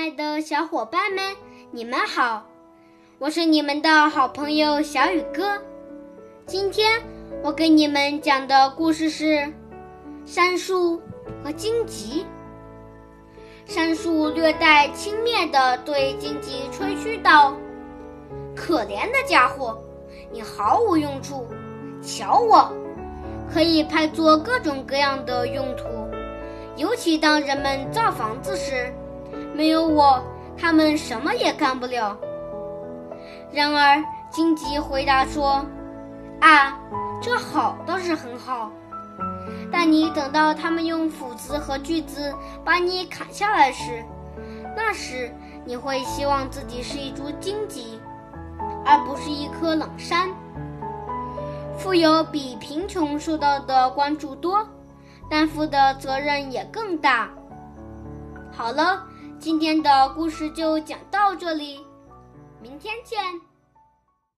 亲爱的小伙伴们，你们好，我是你们的好朋友小雨哥。今天我给你们讲的故事是杉树和荆棘。杉树略带轻蔑地对荆棘吹嘘道：“可怜的家伙，你毫无用处。瞧我，可以派作各种各样的用途，尤其当人们造房子时。”没有我，他们什么也干不了。然而，荆棘回答说：“啊，这好倒是很好，但你等到他们用斧子和锯子把你砍下来时，那时你会希望自己是一株荆棘，而不是一棵冷杉。富有比贫穷受到的关注多，担负的责任也更大。”好了。今天的故事就讲到这里，明天见。